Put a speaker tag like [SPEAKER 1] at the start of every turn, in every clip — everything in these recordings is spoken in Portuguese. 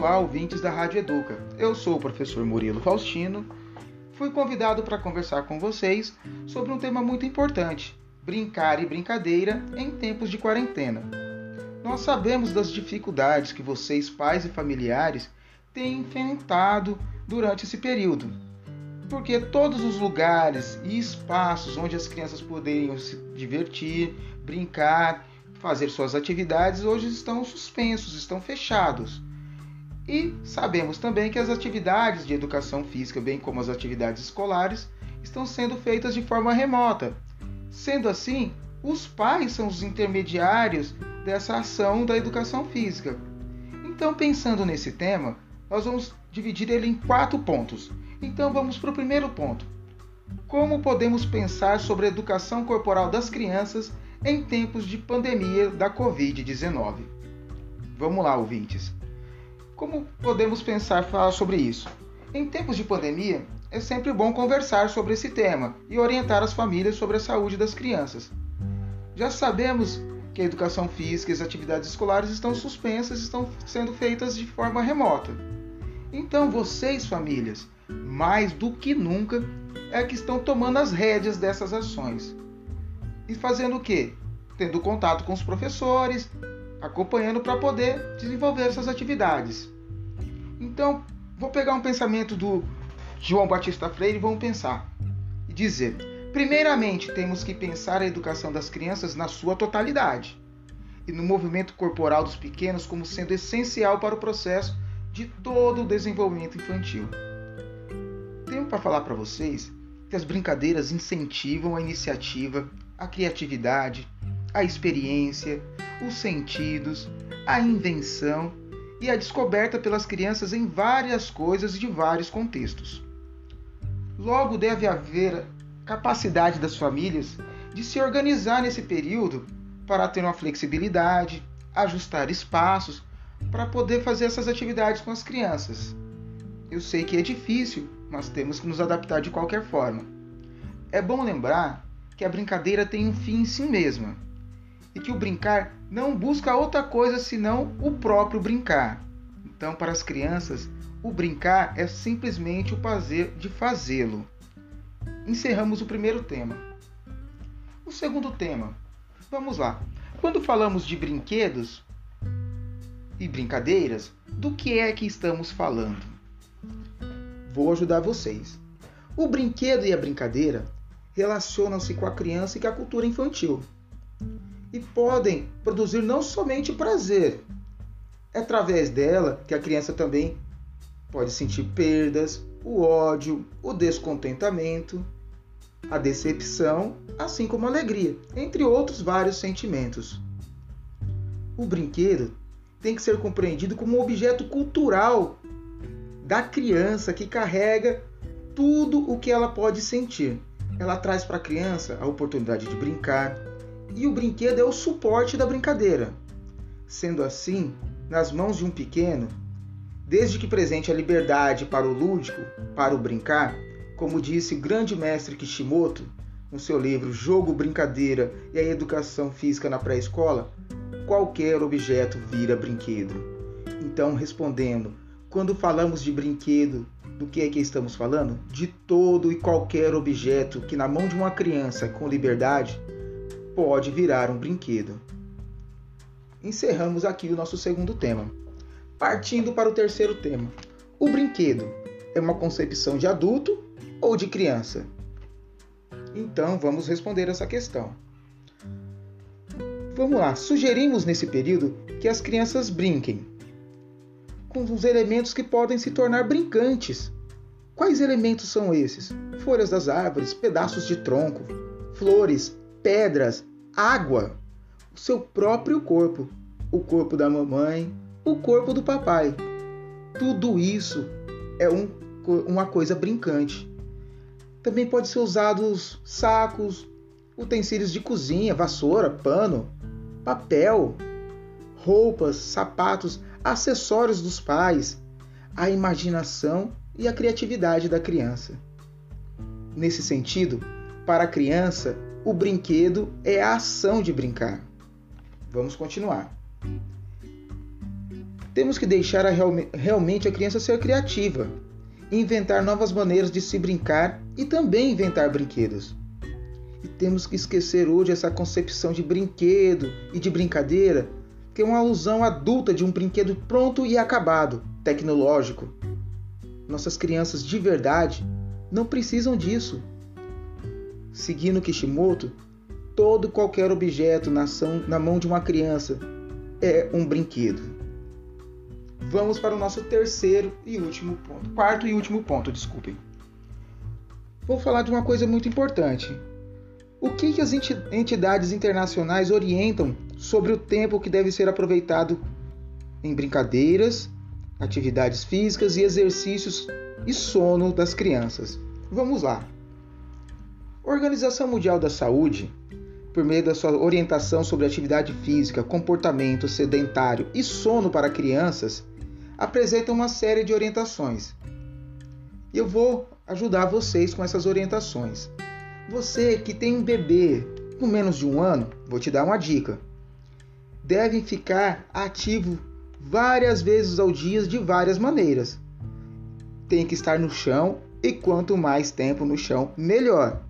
[SPEAKER 1] Olá, ouvintes da Rádio Educa. Eu sou o professor Murilo Faustino. Fui convidado para conversar com vocês sobre um tema muito importante: brincar e brincadeira em tempos de quarentena. Nós sabemos das dificuldades que vocês, pais e familiares, têm enfrentado durante esse período. Porque todos os lugares e espaços onde as crianças poderiam se divertir, brincar, fazer suas atividades hoje estão suspensos, estão fechados. E sabemos também que as atividades de educação física, bem como as atividades escolares, estão sendo feitas de forma remota. Sendo assim, os pais são os intermediários dessa ação da educação física. Então, pensando nesse tema, nós vamos dividir ele em quatro pontos. Então, vamos para o primeiro ponto. Como podemos pensar sobre a educação corporal das crianças em tempos de pandemia da Covid-19? Vamos lá, ouvintes. Como podemos pensar falar sobre isso? Em tempos de pandemia, é sempre bom conversar sobre esse tema e orientar as famílias sobre a saúde das crianças. Já sabemos que a educação física e as atividades escolares estão suspensas, estão sendo feitas de forma remota. Então, vocês, famílias, mais do que nunca, é que estão tomando as rédeas dessas ações. E fazendo o quê? Tendo contato com os professores, acompanhando para poder desenvolver essas atividades. Então, vou pegar um pensamento do João Batista Freire e vamos pensar e dizer: primeiramente, temos que pensar a educação das crianças na sua totalidade e no movimento corporal dos pequenos como sendo essencial para o processo de todo o desenvolvimento infantil. Tenho para falar para vocês que as brincadeiras incentivam a iniciativa, a criatividade, a experiência, os sentidos, a invenção e a descoberta pelas crianças em várias coisas de vários contextos. Logo, deve haver capacidade das famílias de se organizar nesse período para ter uma flexibilidade, ajustar espaços para poder fazer essas atividades com as crianças. Eu sei que é difícil, mas temos que nos adaptar de qualquer forma. É bom lembrar que a brincadeira tem um fim em si mesma e que o brincar não busca outra coisa senão o próprio brincar. Então, para as crianças, o brincar é simplesmente o prazer de fazê-lo. Encerramos o primeiro tema. O segundo tema. Vamos lá. Quando falamos de brinquedos e brincadeiras, do que é que estamos falando? Vou ajudar vocês. O brinquedo e a brincadeira relacionam-se com a criança e com a cultura infantil e podem produzir não somente prazer, é através dela que a criança também pode sentir perdas, o ódio, o descontentamento, a decepção, assim como a alegria, entre outros vários sentimentos. O brinquedo tem que ser compreendido como um objeto cultural da criança que carrega tudo o que ela pode sentir. Ela traz para a criança a oportunidade de brincar, e o brinquedo é o suporte da brincadeira. Sendo assim, nas mãos de um pequeno, desde que presente a liberdade para o lúdico, para o brincar, como disse o grande mestre Kishimoto no seu livro Jogo, Brincadeira e a Educação Física na Pré-Escola, qualquer objeto vira brinquedo. Então, respondendo, quando falamos de brinquedo, do que é que estamos falando? De todo e qualquer objeto que na mão de uma criança com liberdade pode virar um brinquedo. Encerramos aqui o nosso segundo tema. Partindo para o terceiro tema. O brinquedo é uma concepção de adulto ou de criança? Então vamos responder essa questão. Vamos lá, sugerimos nesse período que as crianças brinquem com os elementos que podem se tornar brincantes. Quais elementos são esses? Folhas das árvores, pedaços de tronco, flores, pedras, água, o seu próprio corpo, o corpo da mamãe, o corpo do papai. Tudo isso é um, uma coisa brincante. Também pode ser usados sacos, utensílios de cozinha, vassoura, pano, papel, roupas, sapatos, acessórios dos pais, a imaginação e a criatividade da criança. Nesse sentido, para a criança, o brinquedo é a ação de brincar. Vamos continuar. Temos que deixar a real, realmente a criança ser criativa, inventar novas maneiras de se brincar e também inventar brinquedos. E temos que esquecer hoje essa concepção de brinquedo e de brincadeira, que é uma alusão adulta de um brinquedo pronto e acabado, tecnológico. Nossas crianças de verdade não precisam disso. Seguindo Kishimoto, todo qualquer objeto na, ação, na mão de uma criança é um brinquedo. Vamos para o nosso terceiro e último ponto. Quarto e último ponto, desculpem. Vou falar de uma coisa muito importante. O que, que as entidades internacionais orientam sobre o tempo que deve ser aproveitado em brincadeiras, atividades físicas e exercícios e sono das crianças? Vamos lá. A Organização Mundial da Saúde, por meio da sua orientação sobre atividade física, comportamento sedentário e sono para crianças, apresenta uma série de orientações. E eu vou ajudar vocês com essas orientações. Você que tem um bebê com menos de um ano, vou te dar uma dica. Deve ficar ativo várias vezes ao dia de várias maneiras. Tem que estar no chão e quanto mais tempo no chão, melhor.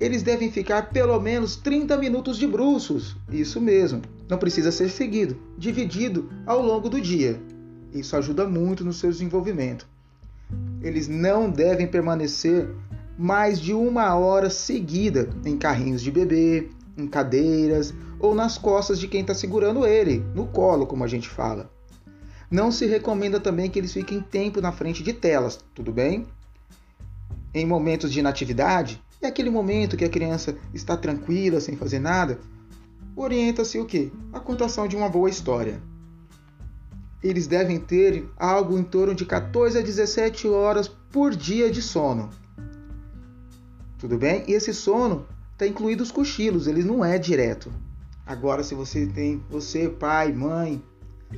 [SPEAKER 1] Eles devem ficar pelo menos 30 minutos de bruços. Isso mesmo, não precisa ser seguido, dividido ao longo do dia. Isso ajuda muito no seu desenvolvimento. Eles não devem permanecer mais de uma hora seguida em carrinhos de bebê, em cadeiras ou nas costas de quem está segurando ele, no colo, como a gente fala. Não se recomenda também que eles fiquem tempo na frente de telas, tudo bem? Em momentos de inatividade, é aquele momento que a criança está tranquila, sem fazer nada, orienta-se o quê? A contação de uma boa história. Eles devem ter algo em torno de 14 a 17 horas por dia de sono. Tudo bem? E esse sono está incluído os cochilos, ele não é direto. Agora, se você tem, você, pai, mãe,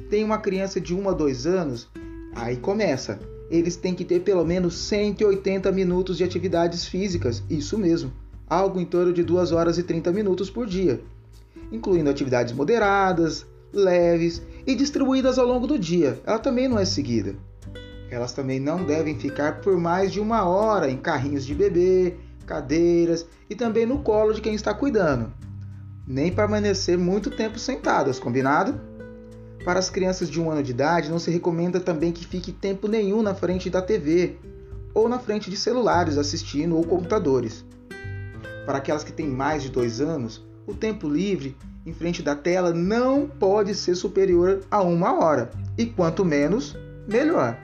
[SPEAKER 1] tem uma criança de 1 a 2 anos, aí começa. Eles têm que ter pelo menos 180 minutos de atividades físicas, isso mesmo, algo em torno de 2 horas e 30 minutos por dia, incluindo atividades moderadas, leves e distribuídas ao longo do dia. Ela também não é seguida. Elas também não devem ficar por mais de uma hora em carrinhos de bebê, cadeiras e também no colo de quem está cuidando. Nem permanecer muito tempo sentadas, combinado? Para as crianças de um ano de idade, não se recomenda também que fique tempo nenhum na frente da TV ou na frente de celulares assistindo ou computadores. Para aquelas que têm mais de dois anos, o tempo livre em frente da tela não pode ser superior a uma hora, e quanto menos, melhor.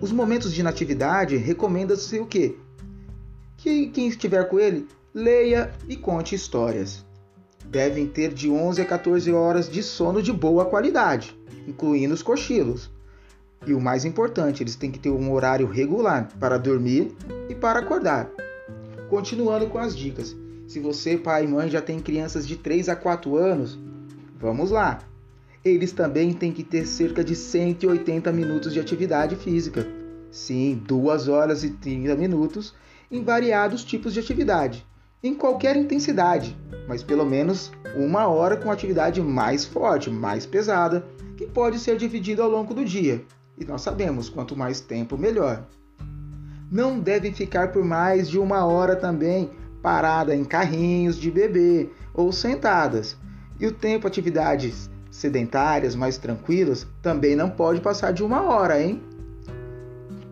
[SPEAKER 1] Os momentos de inatividade recomenda-se o quê? que quem estiver com ele leia e conte histórias. Devem ter de 11 a 14 horas de sono de boa qualidade, incluindo os cochilos. E o mais importante, eles têm que ter um horário regular para dormir e para acordar. Continuando com as dicas. Se você, pai e mãe, já tem crianças de 3 a 4 anos, vamos lá. Eles também têm que ter cerca de 180 minutos de atividade física. Sim, 2 horas e 30 minutos em variados tipos de atividade, em qualquer intensidade, mas pelo menos uma hora com atividade mais forte, mais pesada, que pode ser dividida ao longo do dia. E nós sabemos, quanto mais tempo, melhor. Não devem ficar por mais de uma hora também parada em carrinhos de bebê ou sentadas. E o tempo atividades sedentárias mais tranquilas também não pode passar de uma hora, hein?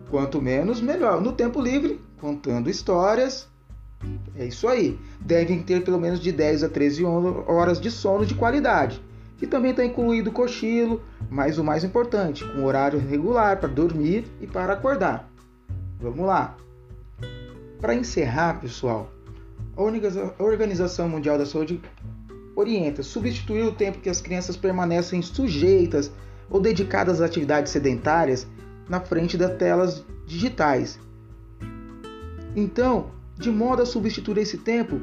[SPEAKER 1] Quanto menos, melhor. No tempo livre, contando histórias. É isso aí. Devem ter pelo menos de 10 a 13 horas de sono de qualidade. Que também está incluído cochilo, mas o mais importante, com horário regular para dormir e para acordar. Vamos lá. Para encerrar, pessoal, a Organização Mundial da Saúde orienta substituir o tempo que as crianças permanecem sujeitas ou dedicadas a atividades sedentárias na frente das telas digitais então, de modo a substituir esse tempo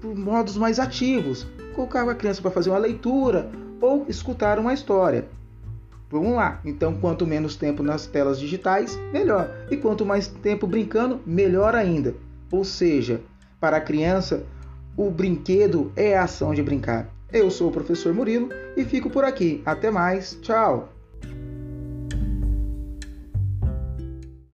[SPEAKER 1] por modos mais ativos, colocar a criança para fazer uma leitura ou escutar uma história. Vamos lá. Então, quanto menos tempo nas telas digitais, melhor. E quanto mais tempo brincando, melhor ainda. Ou seja, para a criança, o brinquedo é a ação de brincar. Eu sou o professor Murilo e fico por aqui. Até mais. Tchau.